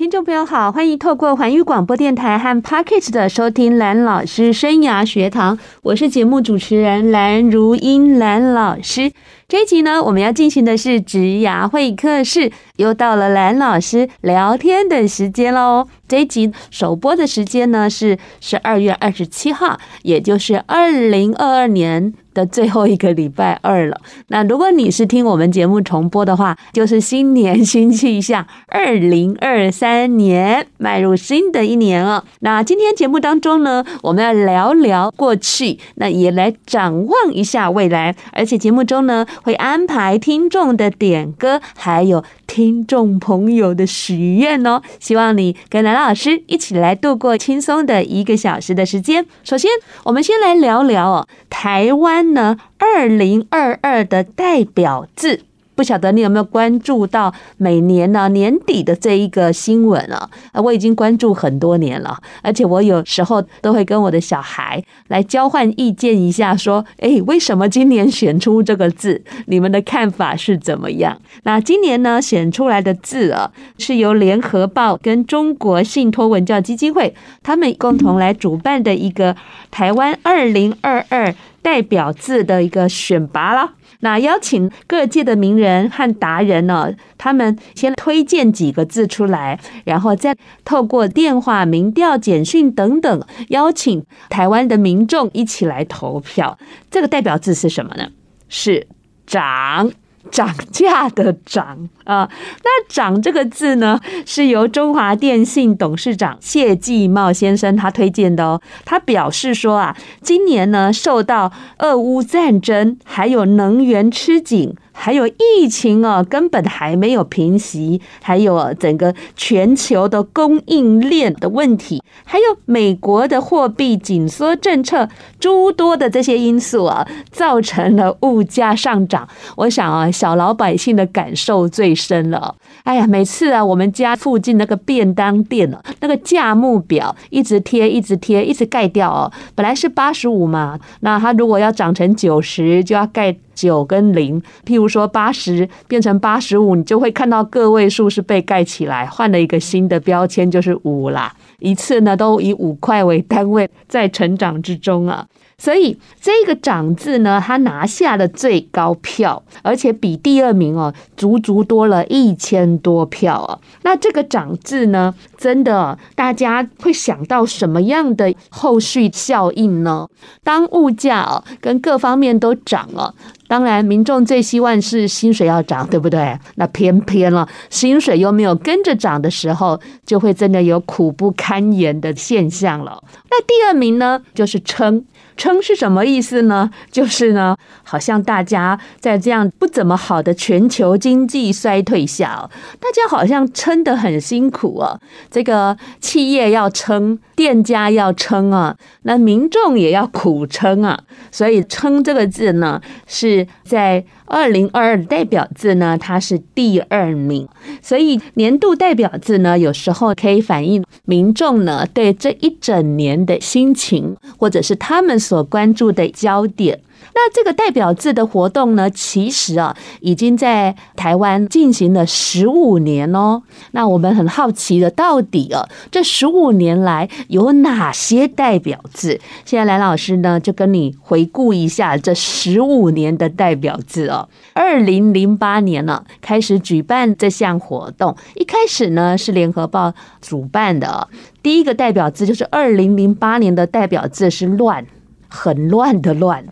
听众朋友好，欢迎透过环宇广播电台和 Podcast 的收听蓝老师生涯学堂，我是节目主持人蓝如英蓝老师。这一集呢，我们要进行的是职涯会客室，又到了蓝老师聊天的时间喽。这一集首播的时间呢是十二月二十七号，也就是二零二二年最后一个礼拜二了。那如果你是听我们节目重播的话，就是新年新气象，二零二三年迈入新的一年了。那今天节目当中呢，我们要聊聊过去，那也来展望一下未来，而且节目中呢。会安排听众的点歌，还有听众朋友的许愿哦。希望你跟兰老师一起来度过轻松的一个小时的时间。首先，我们先来聊聊哦，台湾呢，二零二二的代表字。不晓得你有没有关注到每年呢年底的这一个新闻啊？我已经关注很多年了，而且我有时候都会跟我的小孩来交换意见一下，说：“诶，为什么今年选出这个字？你们的看法是怎么样？”那今年呢选出来的字啊，是由联合报跟中国信托文教基金会他们共同来主办的一个台湾二零二二代表字的一个选拔了。那邀请各界的名人和达人呢，他们先推荐几个字出来，然后再透过电话、民调、简讯等等，邀请台湾的民众一起来投票。这个代表字是什么呢？是“涨”。涨价的涨啊，那涨这个字呢，是由中华电信董事长谢继茂先生他推荐的哦。他表示说啊，今年呢，受到俄乌战争，还有能源吃紧。还有疫情啊，根本还没有平息，还有整个全球的供应链的问题，还有美国的货币紧缩政策，诸多的这些因素啊，造成了物价上涨。我想啊，小老百姓的感受最升了。哎呀，每次啊，我们家附近那个便当店啊，那个价目表一直贴，一直贴，一直盖掉哦。本来是八十五嘛，那它如果要涨成九十，就要盖。九跟零，譬如说八十变成八十五，你就会看到个位数是被盖起来，换了一个新的标签，就是五啦。一次呢，都以五块为单位，在成长之中啊。所以这个涨字呢，他拿下了最高票，而且比第二名哦，足足多了一千多票啊。那这个涨字呢，真的大家会想到什么样的后续效应呢？当物价哦跟各方面都涨了，当然民众最希望是薪水要涨，对不对？那偏偏了薪水又没有跟着涨的时候，就会真的有苦不堪言的现象了。那第二名呢，就是撑。撑是什么意思呢？就是呢，好像大家在这样不怎么好的全球经济衰退下，大家好像撑得很辛苦啊。这个企业要撑，店家要撑啊，那民众也要苦撑啊。所以“撑”这个字呢，是在。二零二二代表字呢，它是第二名，所以年度代表字呢，有时候可以反映民众呢对这一整年的心情，或者是他们所关注的焦点。那这个代表字的活动呢，其实啊，已经在台湾进行了十五年哦。那我们很好奇的，到底啊，这十五年来有哪些代表字？现在蓝老师呢，就跟你回顾一下这十五年的代表字哦。二零零八年呢，开始举办这项活动，一开始呢是联合报主办的，第一个代表字就是二零零八年的代表字是乱，很乱的乱。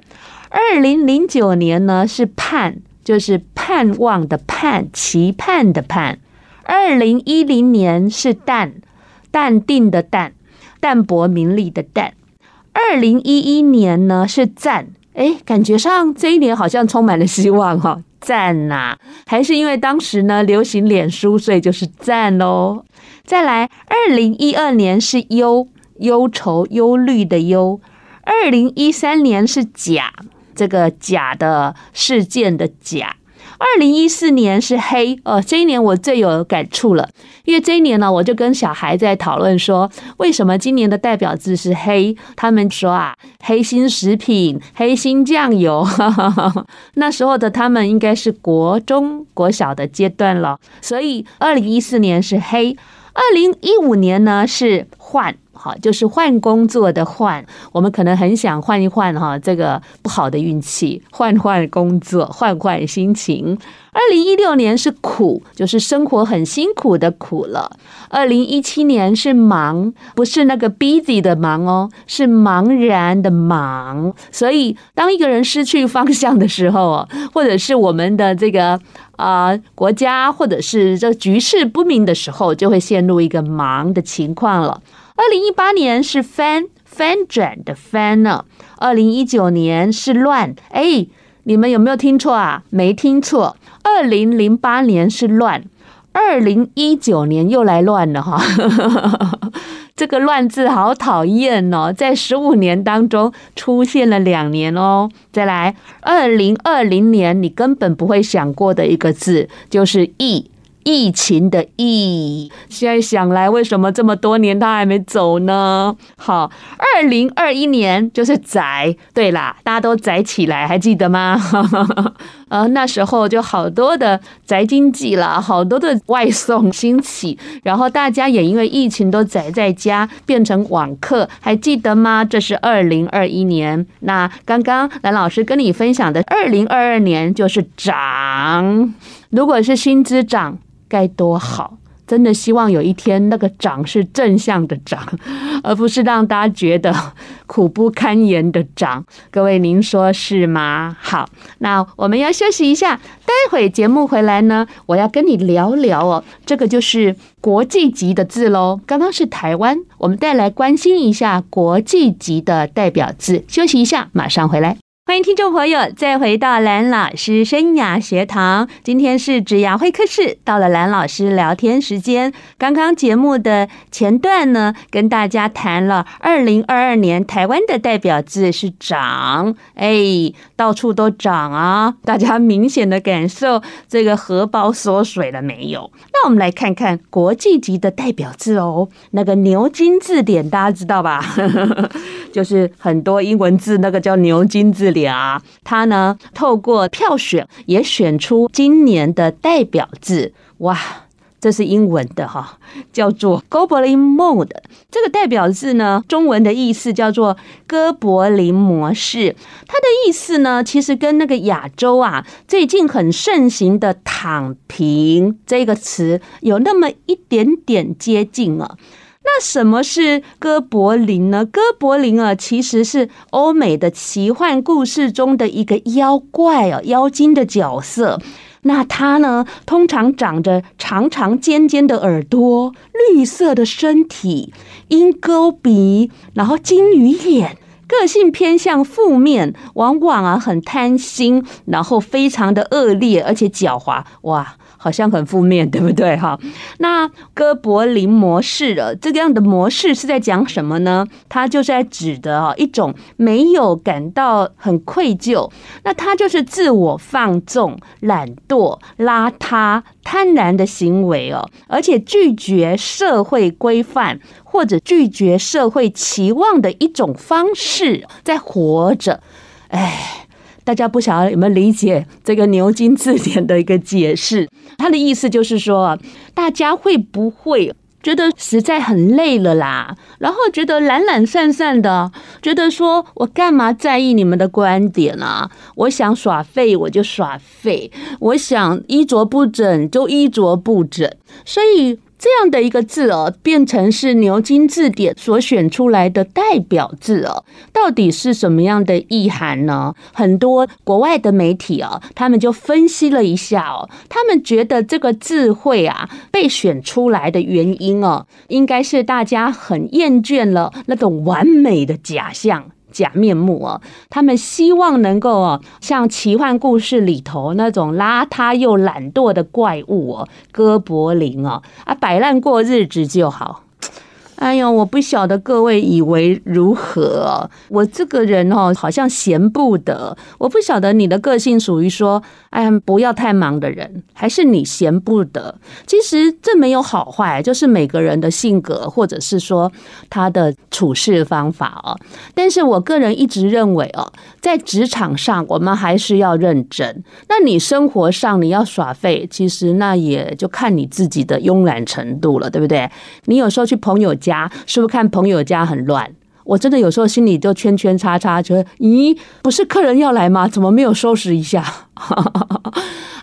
二零零九年呢是盼，就是盼望的盼，期盼的盼。二零一零年是淡，淡定的淡，淡泊名利的淡。二零一一年呢是赞，哎，感觉上这一年好像充满了希望哈、哦，赞呐、啊，还是因为当时呢流行脸书，所以就是赞喽。再来，二零一二年是忧，忧愁、忧虑的忧。二零一三年是甲。这个假的事件的假，二零一四年是黑哦，这一年我最有感触了，因为这一年呢，我就跟小孩在讨论说，为什么今年的代表字是黑？他们说啊，黑心食品、黑心酱油。那时候的他们应该是国中、国小的阶段了，所以二零一四年是黑，二零一五年呢是换。好，就是换工作的换，我们可能很想换一换哈，这个不好的运气，换换工作，换换心情。二零一六年是苦，就是生活很辛苦的苦了。二零一七年是忙，不是那个 busy 的忙哦，是茫然的茫。所以，当一个人失去方向的时候，或者是我们的这个啊、国家，或者是这局势不明的时候，就会陷入一个忙的情况了。二零一八年是翻翻转的翻呢，二零一九年是乱，哎，你们有没有听错啊？没听错，二零零八年是乱，二零一九年又来乱了哈，这个乱字好讨厌哦，在十五年当中出现了两年哦，再来，二零二零年你根本不会想过的一个字就是疫。疫情的疫，现在想来，为什么这么多年他还没走呢？好，二零二一年就是宅，对啦，大家都宅起来，还记得吗？呃，那时候就好多的宅经济了，好多的外送兴起，然后大家也因为疫情都宅在家，变成网课，还记得吗？这是二零二一年。那刚刚蓝老师跟你分享的二零二二年就是涨，如果是薪资涨。该多好！真的希望有一天那个涨是正向的涨，而不是让大家觉得苦不堪言的涨。各位，您说是吗？好，那我们要休息一下，待会节目回来呢，我要跟你聊聊哦。这个就是国际级的字喽。刚刚是台湾，我们再来关心一下国际级的代表字。休息一下，马上回来。欢迎听众朋友再回到蓝老师生涯学堂。今天是职涯会客室，到了蓝老师聊天时间。刚刚节目的前段呢，跟大家谈了二零二二年台湾的代表字是“涨”，哎，到处都涨啊！大家明显的感受这个荷包缩水了没有？那我们来看看国际级的代表字哦，那个牛津字典大家知道吧？就是很多英文字，那个叫牛津字典。啊，他呢透过票选也选出今年的代表字，哇，这是英文的哈，叫做 Goblin Mode。这个代表字呢，中文的意思叫做哥柏林模式。它的意思呢，其实跟那个亚洲啊最近很盛行的“躺平”这个词有那么一点点接近啊。那什么是哥柏林呢？哥柏林啊，其实是欧美的奇幻故事中的一个妖怪哦，妖精的角色。那它呢，通常长着长长尖尖的耳朵，绿色的身体，鹰钩鼻，然后金鱼眼，个性偏向负面，往往啊很贪心，然后非常的恶劣，而且狡猾。哇！好像很负面，对不对？哈，那哥柏林模式的这个样的模式是在讲什么呢？它就是在指的啊一种没有感到很愧疚，那它就是自我放纵、懒惰、邋遢、贪婪的行为哦，而且拒绝社会规范或者拒绝社会期望的一种方式在活着，哎。大家不晓得有没有理解这个牛津字典的一个解释？它的意思就是说，大家会不会觉得实在很累了啦？然后觉得懒懒散散的，觉得说我干嘛在意你们的观点啊？我想耍废我就耍废，我想衣着不整就衣着不整，所以。这样的一个字哦，变成是牛津字典所选出来的代表字哦，到底是什么样的意涵呢？很多国外的媒体哦，他们就分析了一下哦，他们觉得这个智慧啊被选出来的原因哦，应该是大家很厌倦了那种完美的假象。假面目哦，他们希望能够哦，像奇幻故事里头那种邋遢又懒惰的怪物哦，哥柏林哦，啊，摆烂过日子就好。哎呦，我不晓得各位以为如何。我这个人哦，好像闲不得。我不晓得你的个性属于说，哎，不要太忙的人，还是你闲不得。其实这没有好坏，就是每个人的性格，或者是说他的处事方法哦。但是我个人一直认为哦，在职场上我们还是要认真。那你生活上你要耍废，其实那也就看你自己的慵懒程度了，对不对？你有时候去朋友家，家是不是看朋友家很乱？我真的有时候心里就圈圈叉叉，觉得咦，不是客人要来吗？怎么没有收拾一下？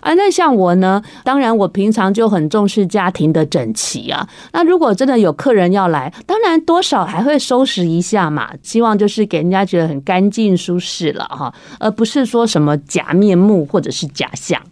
啊，那像我呢？当然，我平常就很重视家庭的整齐啊。那如果真的有客人要来，当然多少还会收拾一下嘛。希望就是给人家觉得很干净舒适了哈，而不是说什么假面目或者是假象。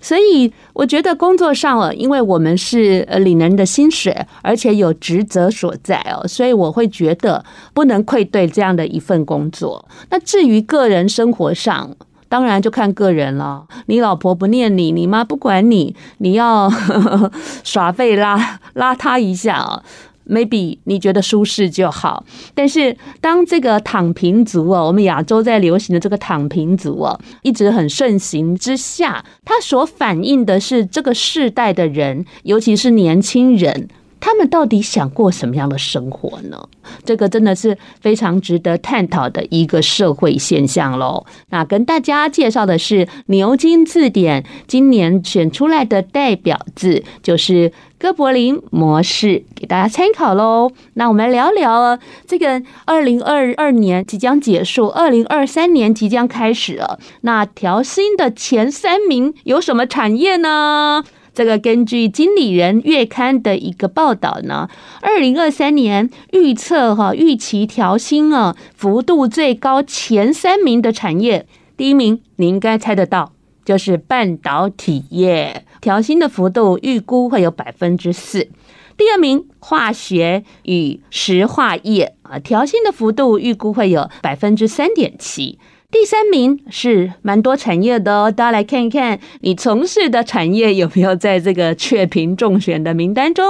所以我觉得工作上了，因为我们是呃领人的薪水，而且有职责所在哦，所以我会觉得不能愧对这样的一份工作。那至于个人生活上，当然就看个人了。你老婆不念你，你妈不管你，你要 耍废拉拉他一下啊。Maybe 你觉得舒适就好，但是当这个躺平族哦，我们亚洲在流行的这个躺平族哦，一直很盛行之下，它所反映的是这个世代的人，尤其是年轻人。他们到底想过什么样的生活呢？这个真的是非常值得探讨的一个社会现象喽。那跟大家介绍的是牛津字典今年选出来的代表字，就是哥柏林模式，给大家参考喽。那我们来聊聊这个二零二二年即将结束，二零二三年即将开始了。那调薪的前三名有什么产业呢？这个根据《经理人月刊》的一个报道呢，二零二三年预测哈预期调薪啊幅度最高前三名的产业，第一名你应该猜得到，就是半导体业，调薪的幅度预估会有百分之四。第二名化学与石化业啊，调薪的幅度预估会有百分之三点七。第三名是蛮多产业的哦，大家来看一看，你从事的产业有没有在这个雀屏中选的名单中？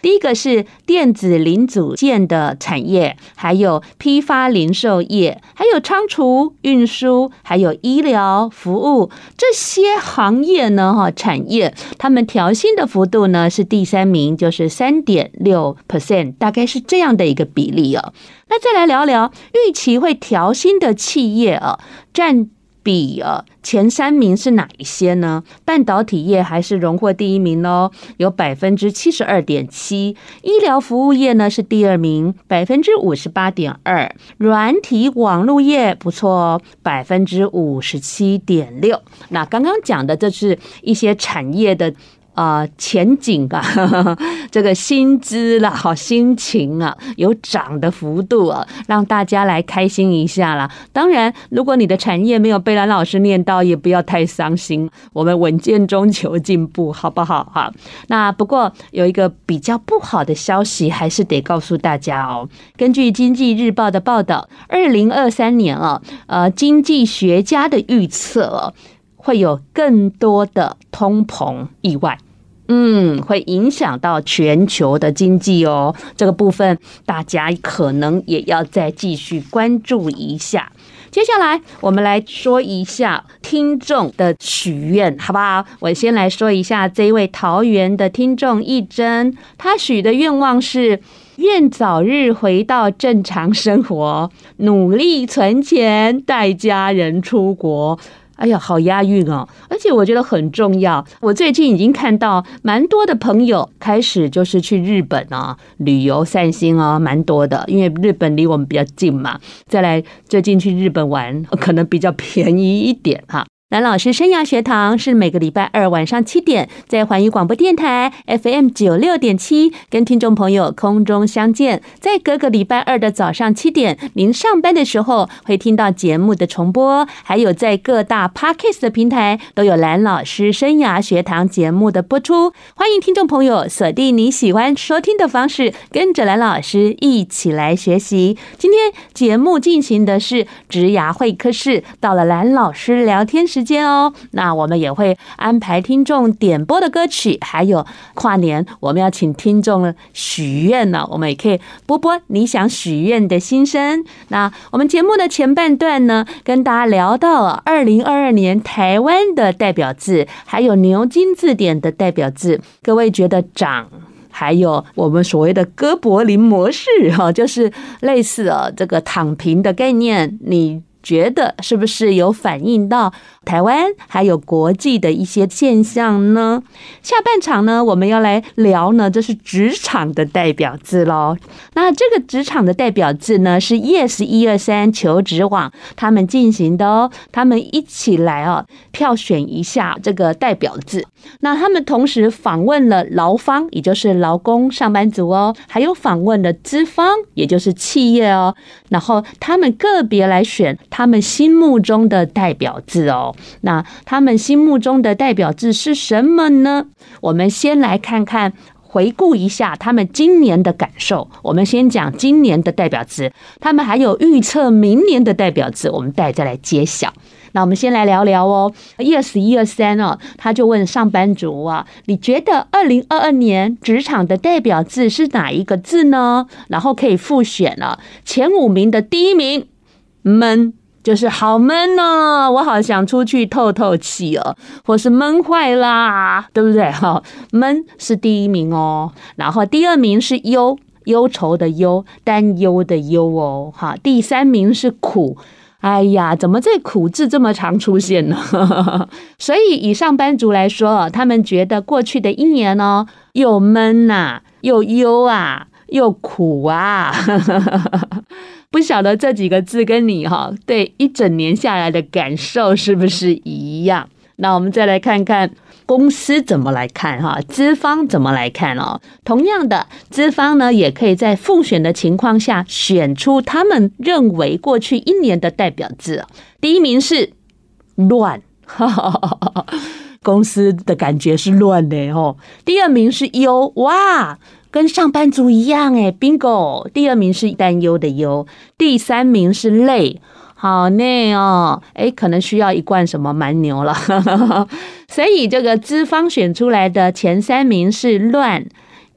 第一个是电子零组件的产业，还有批发零售业，还有仓储运输，还有医疗服务这些行业呢，哈，产业他们调薪的幅度呢是第三名，就是三点六 percent，大概是这样的一个比例哦。那再来聊聊预期会调薪的企业啊，占比啊前三名是哪一些呢？半导体业还是荣获第一名哦，有百分之七十二点七。医疗服务业呢是第二名，百分之五十八点二。软体网络业不错哦，百分之五十七点六。那刚刚讲的这是一些产业的。啊、前景啊，呵 呵这个薪资啦，好心情啊，有涨的幅度啊，让大家来开心一下啦。当然，如果你的产业没有被兰老师念到，也不要太伤心。我们稳健中求进步，好不好？哈，那不过有一个比较不好的消息，还是得告诉大家哦。根据《经济日报》的报道，二零二三年啊，呃，经济学家的预测哦。会有更多的通膨意外，嗯，会影响到全球的经济哦。这个部分大家可能也要再继续关注一下。接下来我们来说一下听众的许愿，好不好？我先来说一下这位桃园的听众一珍，他许的愿望是愿早日回到正常生活，努力存钱，带家人出国。哎呀，好押韵哦！而且我觉得很重要。我最近已经看到蛮多的朋友开始就是去日本啊旅游散心啊，蛮多的。因为日本离我们比较近嘛，再来最近去日本玩可能比较便宜一点哈。蓝老师生涯学堂是每个礼拜二晚上七点，在环宇广播电台 FM 九六点七跟听众朋友空中相见。在各个礼拜二的早上七点，您上班的时候会听到节目的重播，还有在各大 Podcast 的平台都有蓝老师生涯学堂节目的播出。欢迎听众朋友锁定你喜欢收听的方式，跟着蓝老师一起来学习。今天节目进行的是职涯会客室，到了蓝老师聊天时时间哦。那我们也会安排听众点播的歌曲，还有跨年我们要请听众许愿呢，我们也可以播播你想许愿的心声。那我们节目的前半段呢，跟大家聊到了二零二二年台湾的代表字，还有牛津字典的代表字，各位觉得长？还有我们所谓的哥柏林模式，哈，就是类似啊这个躺平的概念，你觉得是不是有反映到台湾还有国际的一些现象呢？下半场呢，我们要来聊呢，这是职场的代表字喽。那这个职场的代表字呢，是 Yes 一二三求职网他们进行的哦，他们一起来哦，票选一下这个代表字。那他们同时访问了劳方，也就是劳工上班族哦，还有访问了资方，也就是企业哦，然后他们个别来选他们心目中的代表字哦。那他们心目中的代表字是什么呢？我们先来看看，回顾一下他们今年的感受。我们先讲今年的代表字，他们还有预测明年的代表字，我们待再来揭晓。那我们先来聊聊哦，Yes 一二三哦，他就问上班族啊，你觉得二零二二年职场的代表字是哪一个字呢？然后可以复选了，前五名的第一名，闷。就是好闷哦，我好想出去透透气哦，或是闷坏啦，对不对？哈，闷是第一名哦，然后第二名是忧，忧愁的忧，担忧的忧哦，哈，第三名是苦，哎呀，怎么这苦字这么常出现呢？所以以上班族来说，他们觉得过去的一年呢，又闷呐，又忧啊，又苦啊。不晓得这几个字跟你哈对一整年下来的感受是不是一样？那我们再来看看公司怎么来看哈，资方怎么来看哦？同样的，资方呢也可以在复选的情况下选出他们认为过去一年的代表字。第一名是乱，公司的感觉是乱的哦。第二名是忧，哇。跟上班族一样诶，Bingo！第二名是担忧的忧，第三名是累，好累哦，诶，可能需要一罐什么蛮牛了。所以这个资方选出来的前三名是乱、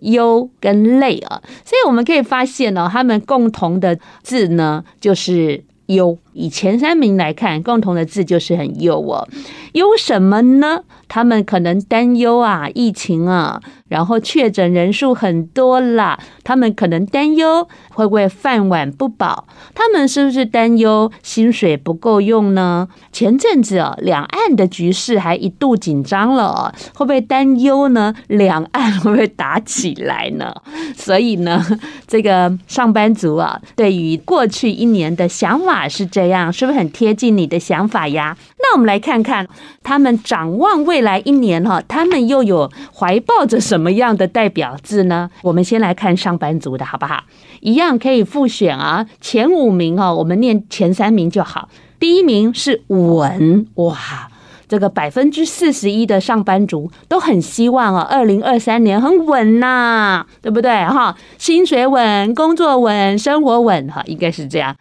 忧跟累啊。所以我们可以发现呢，他们共同的字呢就是忧。以前三名来看，共同的字就是很忧哦。忧什么呢？他们可能担忧啊，疫情啊。然后确诊人数很多啦，他们可能担忧会不会饭碗不保？他们是不是担忧薪水不够用呢？前阵子啊，两岸的局势还一度紧张了，会不会担忧呢？两岸会不会打起来呢？所以呢，这个上班族啊，对于过去一年的想法是这样，是不是很贴近你的想法呀？那我们来看看他们展望未来一年哈，他们又有怀抱着什么样的代表字呢？我们先来看上班族的好不好？一样可以复选啊，前五名哦，我们念前三名就好。第一名是稳，哇，这个百分之四十一的上班族都很希望啊，二零二三年很稳呐，对不对哈？薪水稳，工作稳，生活稳哈，应该是这样。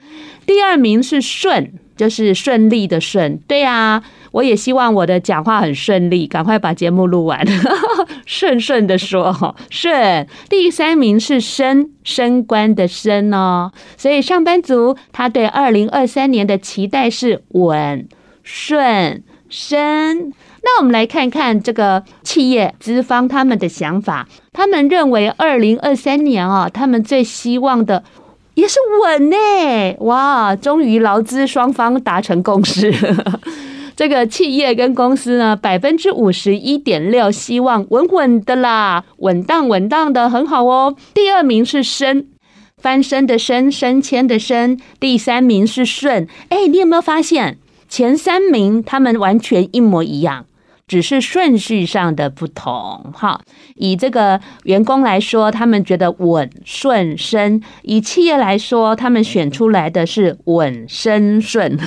第二名是顺。就是顺利的顺，对啊，我也希望我的讲话很顺利，赶快把节目录完，顺顺的说，顺。第三名是升，升官的升哦，所以上班族他对二零二三年的期待是稳、顺、升。那我们来看看这个企业资方他们的想法，他们认为二零二三年啊，他们最希望的。也是稳呢，哇！终于劳资双方达成共识。这个企业跟公司呢，百分之五十一点六希望稳稳的啦，稳当稳当的很好哦。第二名是升，翻身的升，升迁的升。第三名是顺，哎，你有没有发现前三名他们完全一模一样？只是顺序上的不同，哈。以这个员工来说，他们觉得稳顺升；以企业来说，他们选出来的是稳升顺。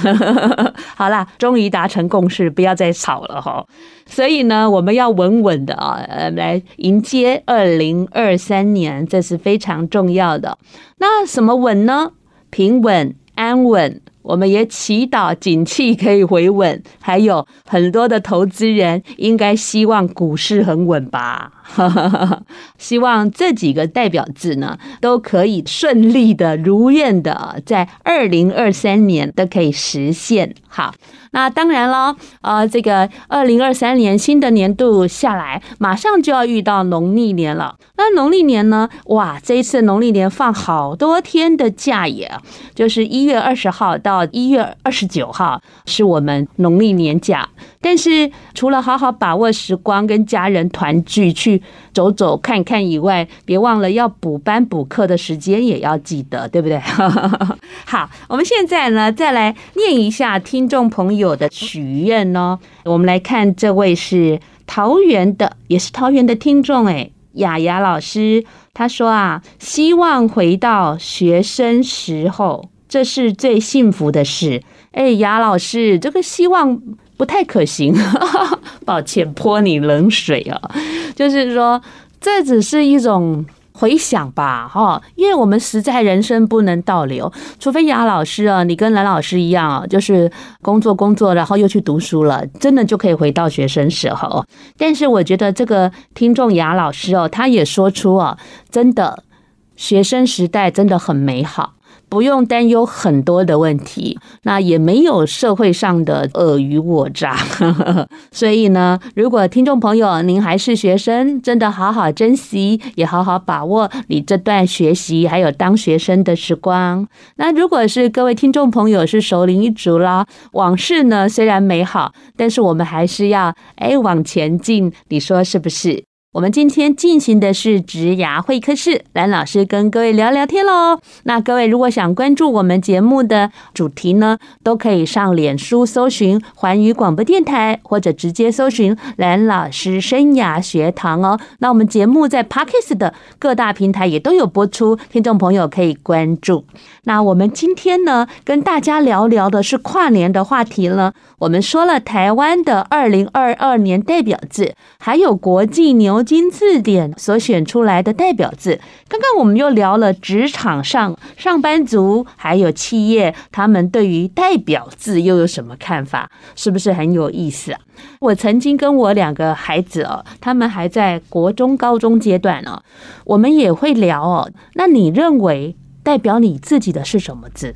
好啦，终于达成共识，不要再吵了哈。所以呢，我们要稳稳的啊，来迎接二零二三年，这是非常重要的。那什么稳呢？平稳、安稳。我们也祈祷景气可以回稳，还有很多的投资人应该希望股市很稳吧。希望这几个代表字呢，都可以顺利的、如愿的，在二零二三年都可以实现。好，那当然了，呃，这个二零二三年新的年度下来，马上就要遇到农历年了。那农历年呢，哇，这一次农历年放好多天的假耶，就是一月二十号到一月二十九号是我们农历年假。但是除了好好把握时光，跟家人团聚去走走看看以外，别忘了要补班补课的时间也要记得，对不对？好，我们现在呢，再来念一下听众朋友有的许愿哦。我们来看这位是桃园的，也是桃园的听众哎，雅雅老师，他说啊，希望回到学生时候，这是最幸福的事。哎，雅老师，这个希望。不太可行，抱歉泼你冷水啊！就是说，这只是一种回想吧，哈，因为我们实在人生不能倒流，除非雅老师啊，你跟蓝老师一样啊，就是工作工作，然后又去读书了，真的就可以回到学生时候。但是我觉得这个听众雅老师哦，他也说出哦，真的学生时代真的很美好。不用担忧很多的问题，那也没有社会上的尔虞我诈，所以呢，如果听众朋友您还是学生，真的好好珍惜，也好好把握你这段学习还有当学生的时光。那如果是各位听众朋友是熟龄一族啦，往事呢虽然美好，但是我们还是要哎往前进，你说是不是？我们今天进行的是职涯会客室，蓝老师跟各位聊聊天喽。那各位如果想关注我们节目的主题呢，都可以上脸书搜寻环宇广播电台，或者直接搜寻蓝老师生涯学堂哦。那我们节目在 Podcast 的各大平台也都有播出，听众朋友可以关注。那我们今天呢，跟大家聊聊的是跨年的话题了。我们说了台湾的二零二二年代表字，还有国际牛金字典所选出来的代表字。刚刚我们又聊了职场上上班族，还有企业，他们对于代表字又有什么看法？是不是很有意思啊？我曾经跟我两个孩子哦，他们还在国中、高中阶段哦，我们也会聊哦。那你认为代表你自己的是什么字？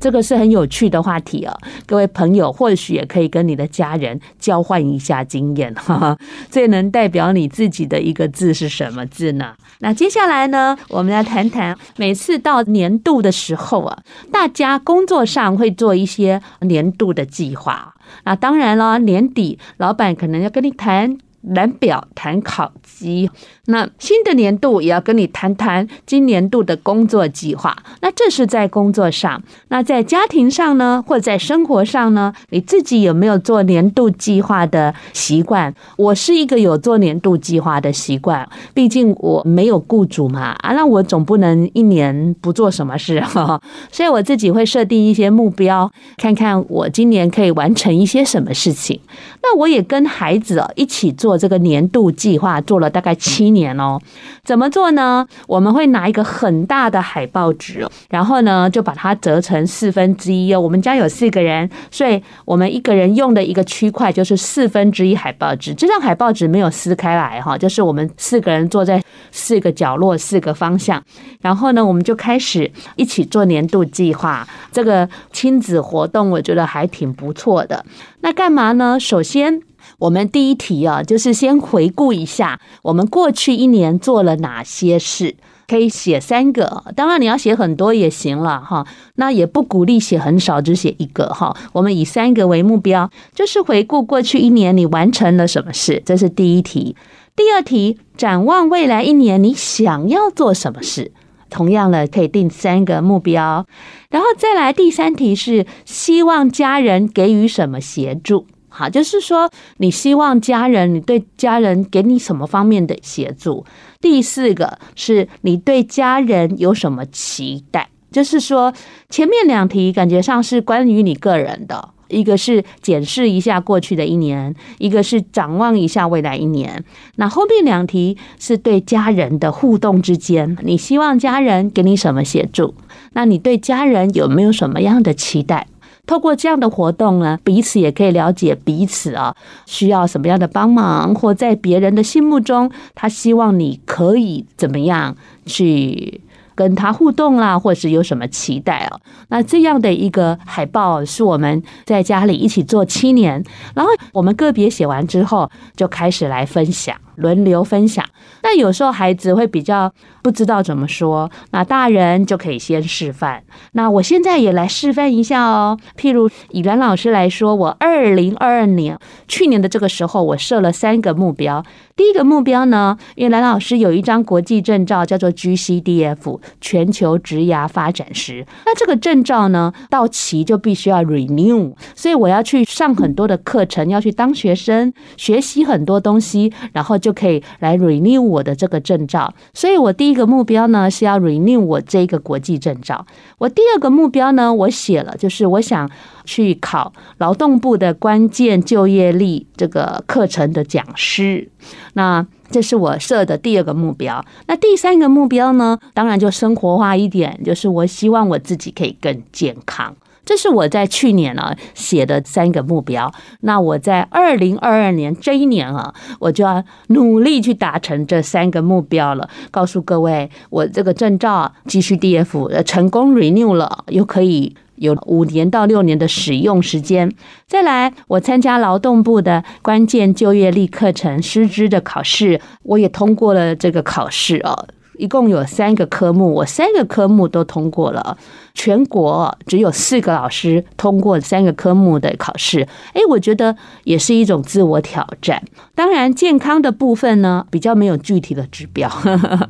这个是很有趣的话题哦，各位朋友或许也可以跟你的家人交换一下经验哈哈。最能代表你自己的一个字是什么字呢？那接下来呢，我们来谈谈每次到年度的时候啊，大家工作上会做一些年度的计划。那当然了，年底老板可能要跟你谈。蓝表谈考绩，那新的年度也要跟你谈谈今年度的工作计划。那这是在工作上，那在家庭上呢，或在生活上呢，你自己有没有做年度计划的习惯？我是一个有做年度计划的习惯，毕竟我没有雇主嘛，啊，那我总不能一年不做什么事哈，所以我自己会设定一些目标，看看我今年可以完成一些什么事情。那我也跟孩子一起。做这个年度计划做了大概七年哦，怎么做呢？我们会拿一个很大的海报纸，然后呢就把它折成四分之一哦。我们家有四个人，所以我们一个人用的一个区块就是四分之一海报纸。这张海报纸没有撕开来哈，就是我们四个人坐在四个角落、四个方向，然后呢我们就开始一起做年度计划。这个亲子活动我觉得还挺不错的。那干嘛呢？首先。我们第一题啊，就是先回顾一下我们过去一年做了哪些事，可以写三个。当然你要写很多也行了哈，那也不鼓励写很少，只写一个哈。我们以三个为目标，就是回顾过去一年你完成了什么事，这是第一题。第二题，展望未来一年你想要做什么事，同样的可以定三个目标。然后再来第三题是希望家人给予什么协助。好，就是说，你希望家人，你对家人给你什么方面的协助？第四个是你对家人有什么期待？就是说，前面两题感觉上是关于你个人的，一个是检视一下过去的一年，一个是展望一下未来一年。那后面两题是对家人的互动之间，你希望家人给你什么协助？那你对家人有没有什么样的期待？透过这样的活动呢，彼此也可以了解彼此啊，需要什么样的帮忙，或在别人的心目中，他希望你可以怎么样去。跟他互动啦，或是有什么期待哦？那这样的一个海报是我们在家里一起做七年，然后我们个别写完之后，就开始来分享。轮流分享，那有时候孩子会比较不知道怎么说，那大人就可以先示范。那我现在也来示范一下哦。譬如以蓝老师来说，我二零二二年去年的这个时候，我设了三个目标。第一个目标呢，因为兰老师有一张国际证照，叫做 GCDF 全球职涯发展师。那这个证照呢，到期就必须要 renew，所以我要去上很多的课程，要去当学生，学习很多东西，然后就。就可以来 renew 我的这个证照，所以我第一个目标呢是要 renew 我这个国际证照。我第二个目标呢，我写了，就是我想去考劳动部的关键就业力这个课程的讲师。那这是我设的第二个目标。那第三个目标呢，当然就生活化一点，就是我希望我自己可以更健康。这是我在去年啊写的三个目标。那我在二零二二年这一年啊，我就要努力去达成这三个目标了。告诉各位，我这个证照继续 DF 成功 renew 了，又可以有五年到六年的使用时间。再来，我参加劳动部的关键就业力课程师资的考试，我也通过了这个考试啊。一共有三个科目，我三个科目都通过了。全国只有四个老师通过三个科目的考试，哎，我觉得也是一种自我挑战。当然，健康的部分呢，比较没有具体的指标，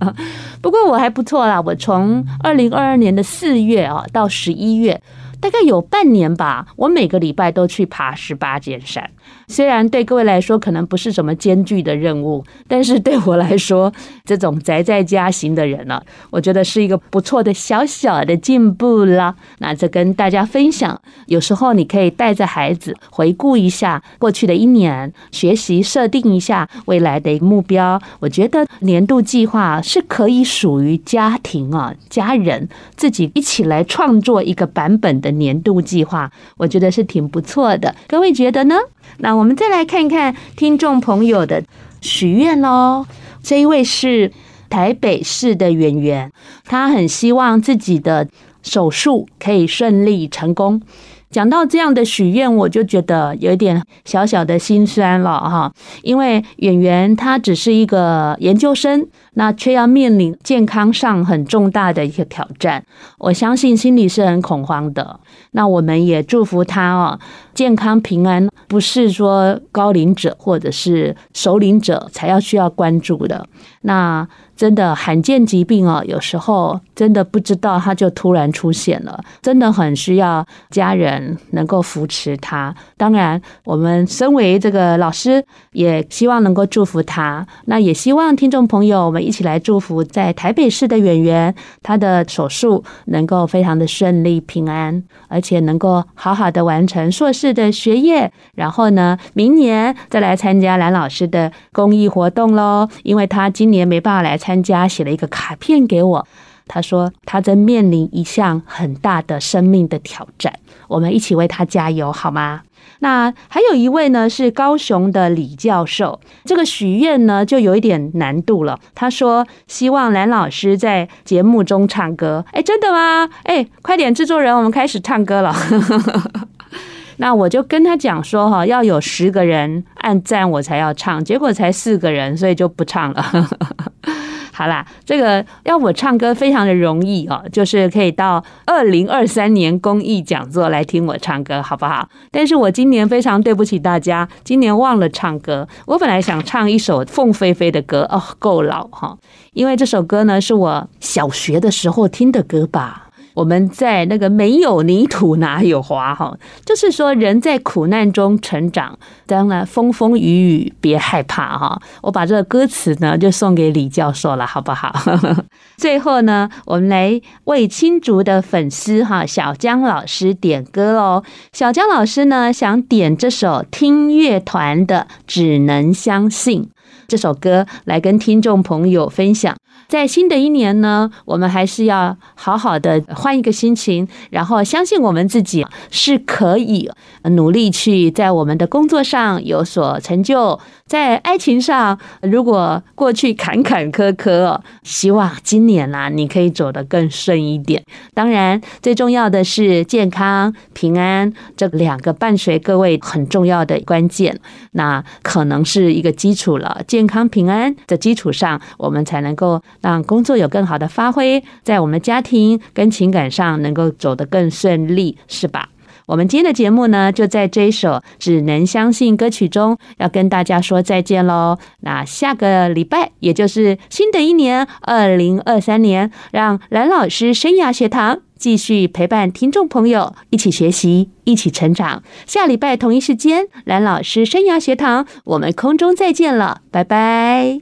不过我还不错啦。我从二零二二年的四月啊到十一月。大概有半年吧，我每个礼拜都去爬十八尖山。虽然对各位来说可能不是什么艰巨的任务，但是对我来说，这种宅在家型的人呢，我觉得是一个不错的小小的进步啦。那这跟大家分享，有时候你可以带着孩子回顾一下过去的一年，学习设定一下未来的一个目标。我觉得年度计划是可以属于家庭啊，家人自己一起来创作一个版本的。年度计划，我觉得是挺不错的。各位觉得呢？那我们再来看看听众朋友的许愿喽。这一位是台北市的圆圆，他很希望自己的手术可以顺利成功。讲到这样的许愿，我就觉得有点小小的心酸了哈，因为演员他只是一个研究生，那却要面临健康上很重大的一个挑战，我相信心里是很恐慌的。那我们也祝福他哦，健康平安，不是说高龄者或者是熟龄者才要需要关注的。那。真的罕见疾病哦，有时候真的不知道他就突然出现了，真的很需要家人能够扶持他。当然，我们身为这个老师，也希望能够祝福他。那也希望听众朋友，我们一起来祝福在台北市的演员，他的手术能够非常的顺利平安，而且能够好好的完成硕士的学业。然后呢，明年再来参加蓝老师的公益活动喽，因为他今年没办法来参。加写了一个卡片给我，他说他在面临一项很大的生命的挑战，我们一起为他加油好吗？那还有一位呢，是高雄的李教授，这个许愿呢就有一点难度了。他说希望蓝老师在节目中唱歌，哎，真的吗？哎，快点制作人，我们开始唱歌了。那我就跟他讲说哈，要有十个人按赞我才要唱，结果才四个人，所以就不唱了。好啦，这个要我唱歌非常的容易哦，就是可以到二零二三年公益讲座来听我唱歌，好不好？但是我今年非常对不起大家，今年忘了唱歌。我本来想唱一首凤飞飞的歌哦，够老哈，因为这首歌呢是我小学的时候听的歌吧。我们在那个没有泥土哪有花哈，就是说人在苦难中成长，当然风风雨雨别害怕哈。我把这个歌词呢就送给李教授了，好不好？最后呢，我们来为青竹的粉丝哈小江老师点歌喽。小江老师呢想点这首听乐团的《只能相信》。这首歌来跟听众朋友分享。在新的一年呢，我们还是要好好的换一个心情，然后相信我们自己是可以努力去在我们的工作上有所成就，在爱情上，如果过去坎坎坷坷，希望今年啊你可以走得更顺一点。当然，最重要的是健康平安，这两个伴随各位很重要的关键，那可能是一个基础了。健康平安的基础上，我们才能够。让工作有更好的发挥，在我们家庭跟情感上能够走得更顺利，是吧？我们今天的节目呢，就在这一首《只能相信》歌曲中，要跟大家说再见喽。那下个礼拜，也就是新的一年二零二三年，让蓝老师生涯学堂继续陪伴听众朋友一起学习，一起成长。下礼拜同一时间，蓝老师生涯学堂，我们空中再见了，拜拜。